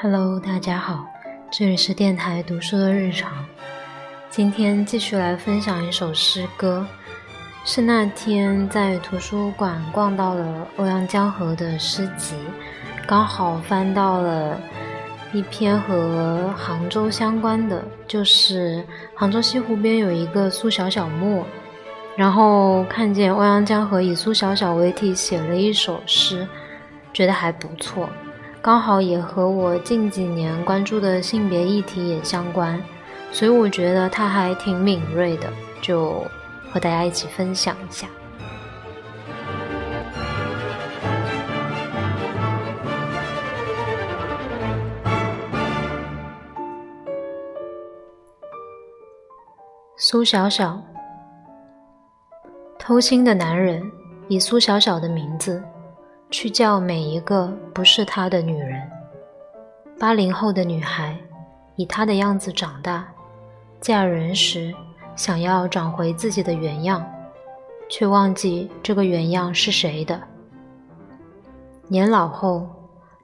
Hello，大家好，这里是电台读书的日常。今天继续来分享一首诗歌，是那天在图书馆逛到了欧阳江河的诗集，刚好翻到了一篇和杭州相关的，就是杭州西湖边有一个苏小小墓，然后看见欧阳江河以苏小小为题写了一首诗，觉得还不错。刚好也和我近几年关注的性别议题也相关，所以我觉得他还挺敏锐的，就和大家一起分享一下。苏小小，偷心的男人以苏小小的名字。去叫每一个不是他的女人。八零后的女孩，以她的样子长大，嫁人时想要找回自己的原样，却忘记这个原样是谁的。年老后，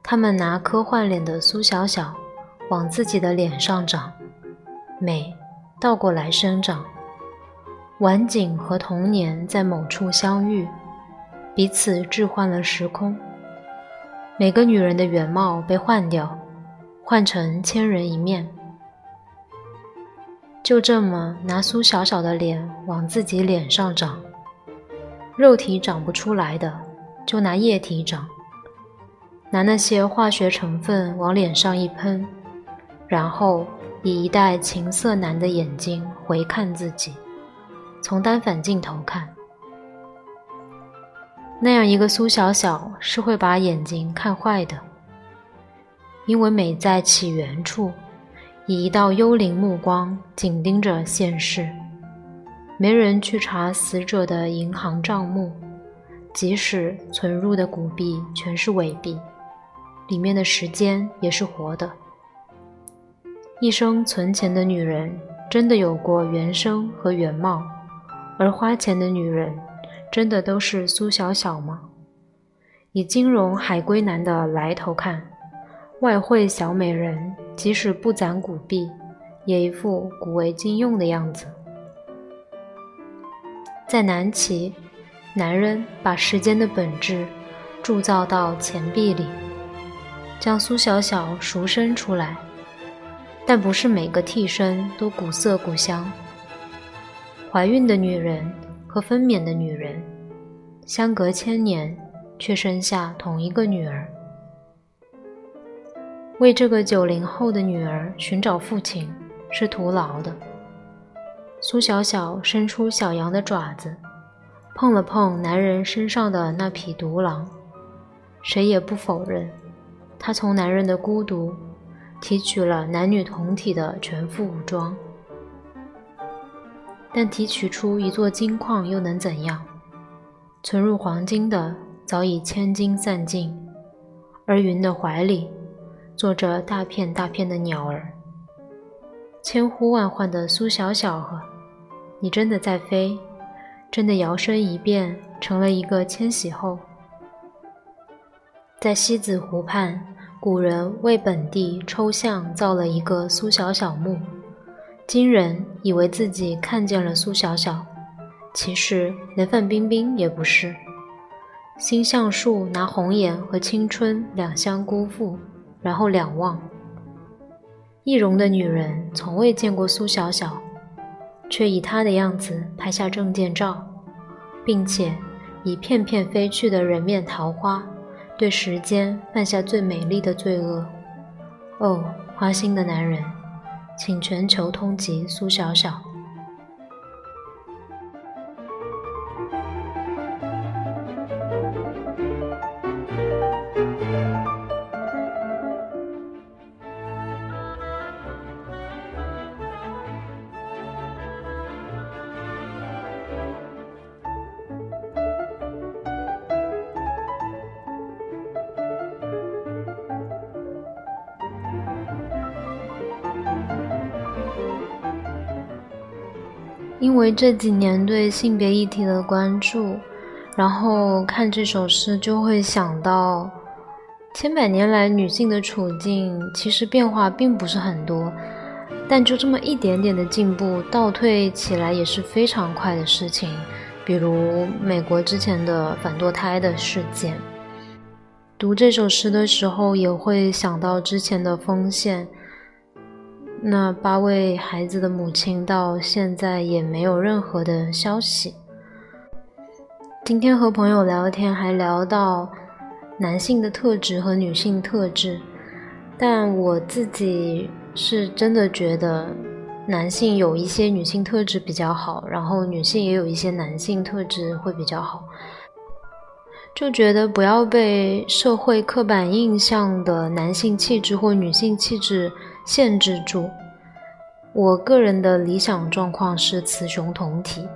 他们拿科幻脸的苏小小往自己的脸上长，美倒过来生长。晚景和童年在某处相遇。彼此置换了时空，每个女人的原貌被换掉，换成千人一面。就这么拿苏小小的脸往自己脸上长，肉体长不出来的，就拿液体长，拿那些化学成分往脸上一喷，然后以一代情色男的眼睛回看自己，从单反镜头看。那样一个苏小小是会把眼睛看坏的，因为美在起源处，以一道幽灵目光紧盯着现世。没人去查死者的银行账目，即使存入的古币全是伪币，里面的时间也是活的。一生存钱的女人真的有过原生和原貌，而花钱的女人。真的都是苏小小吗？以金融海归男的来头看，外汇小美人即使不攒古币，也一副古为今用的样子。在南齐，男人把时间的本质铸造到钱币里，将苏小小赎身出来，但不是每个替身都古色古香。怀孕的女人。和分娩的女人相隔千年，却生下同一个女儿。为这个九零后的女儿寻找父亲是徒劳的。苏小小伸出小羊的爪子，碰了碰男人身上的那匹独狼，谁也不否认，她从男人的孤独提取了男女同体的全副武装。但提取出一座金矿又能怎样？存入黄金的早已千金散尽，而云的怀里坐着大片大片的鸟儿。千呼万唤的苏小小，你真的在飞？真的摇身一变成了一个千禧后？在西子湖畔，古人为本地抽象造了一个苏小小墓。金人以为自己看见了苏小小，其实连范冰冰也不是。星象树拿红颜和青春两相辜负，然后两忘。易容的女人从未见过苏小小，却以她的样子拍下证件照，并且以片片飞去的人面桃花，对时间犯下最美丽的罪恶。哦，花心的男人。请全球通缉苏小小。因为这几年对性别议题的关注，然后看这首诗就会想到千百年来，女性的处境其实变化并不是很多，但就这么一点点的进步，倒退起来也是非常快的事情。比如美国之前的反堕胎的事件。读这首诗的时候，也会想到之前的丰县，那八位孩子的母亲到现在也没有任何的消息。今天和朋友聊天，还聊到。男性的特质和女性特质，但我自己是真的觉得男性有一些女性特质比较好，然后女性也有一些男性特质会比较好，就觉得不要被社会刻板印象的男性气质或女性气质限制住。我个人的理想状况是雌雄同体，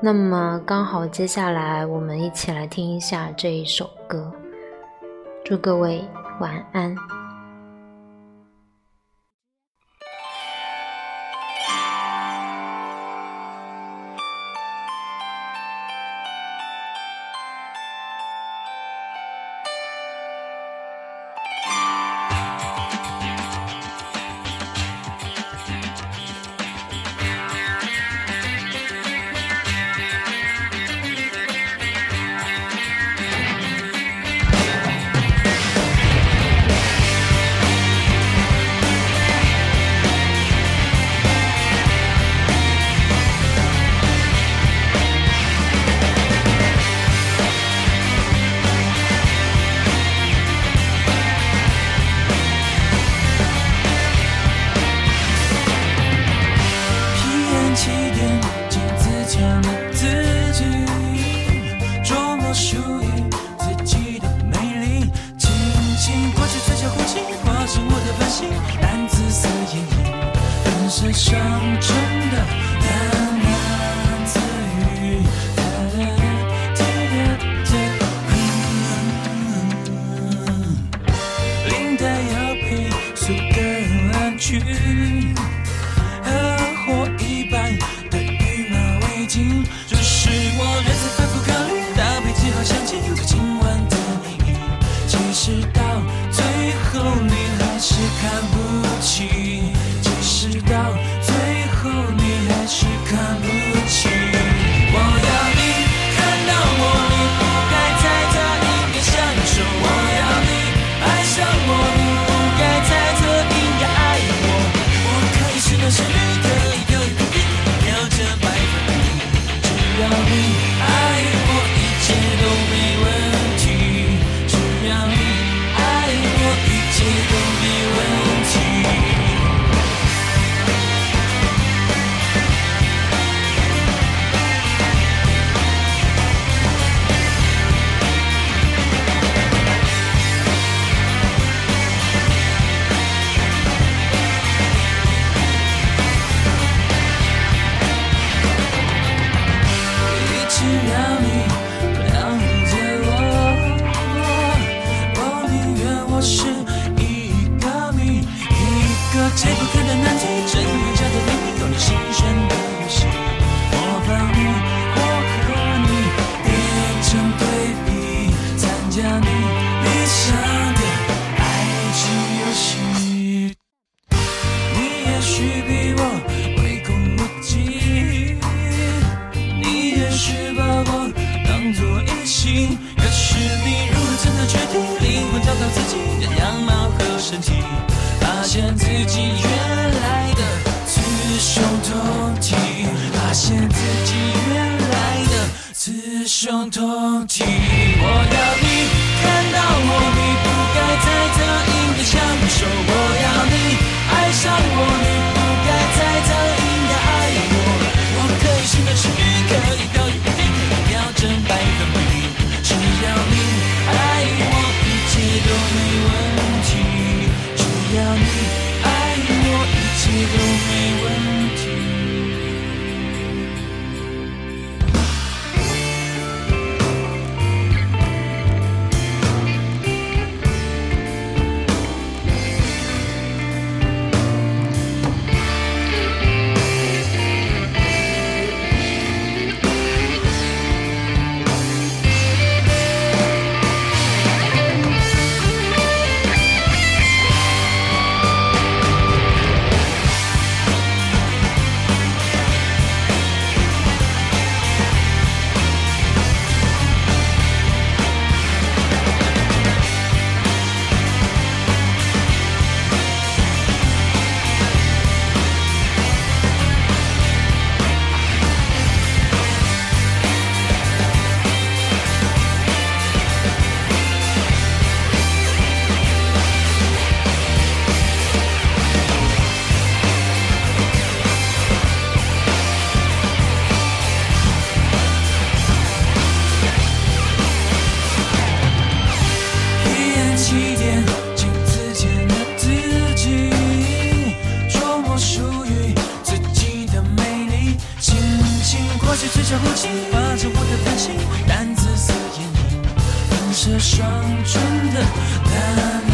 那么刚好接下来我们一起来听一下这一首歌。祝各位晚安。想真的自己的样貌和身体发现自己原来的雌雄同体发现自己原来的雌雄同体。我要你看到我你不该猜测应该享受 money. 这，双唇的大美。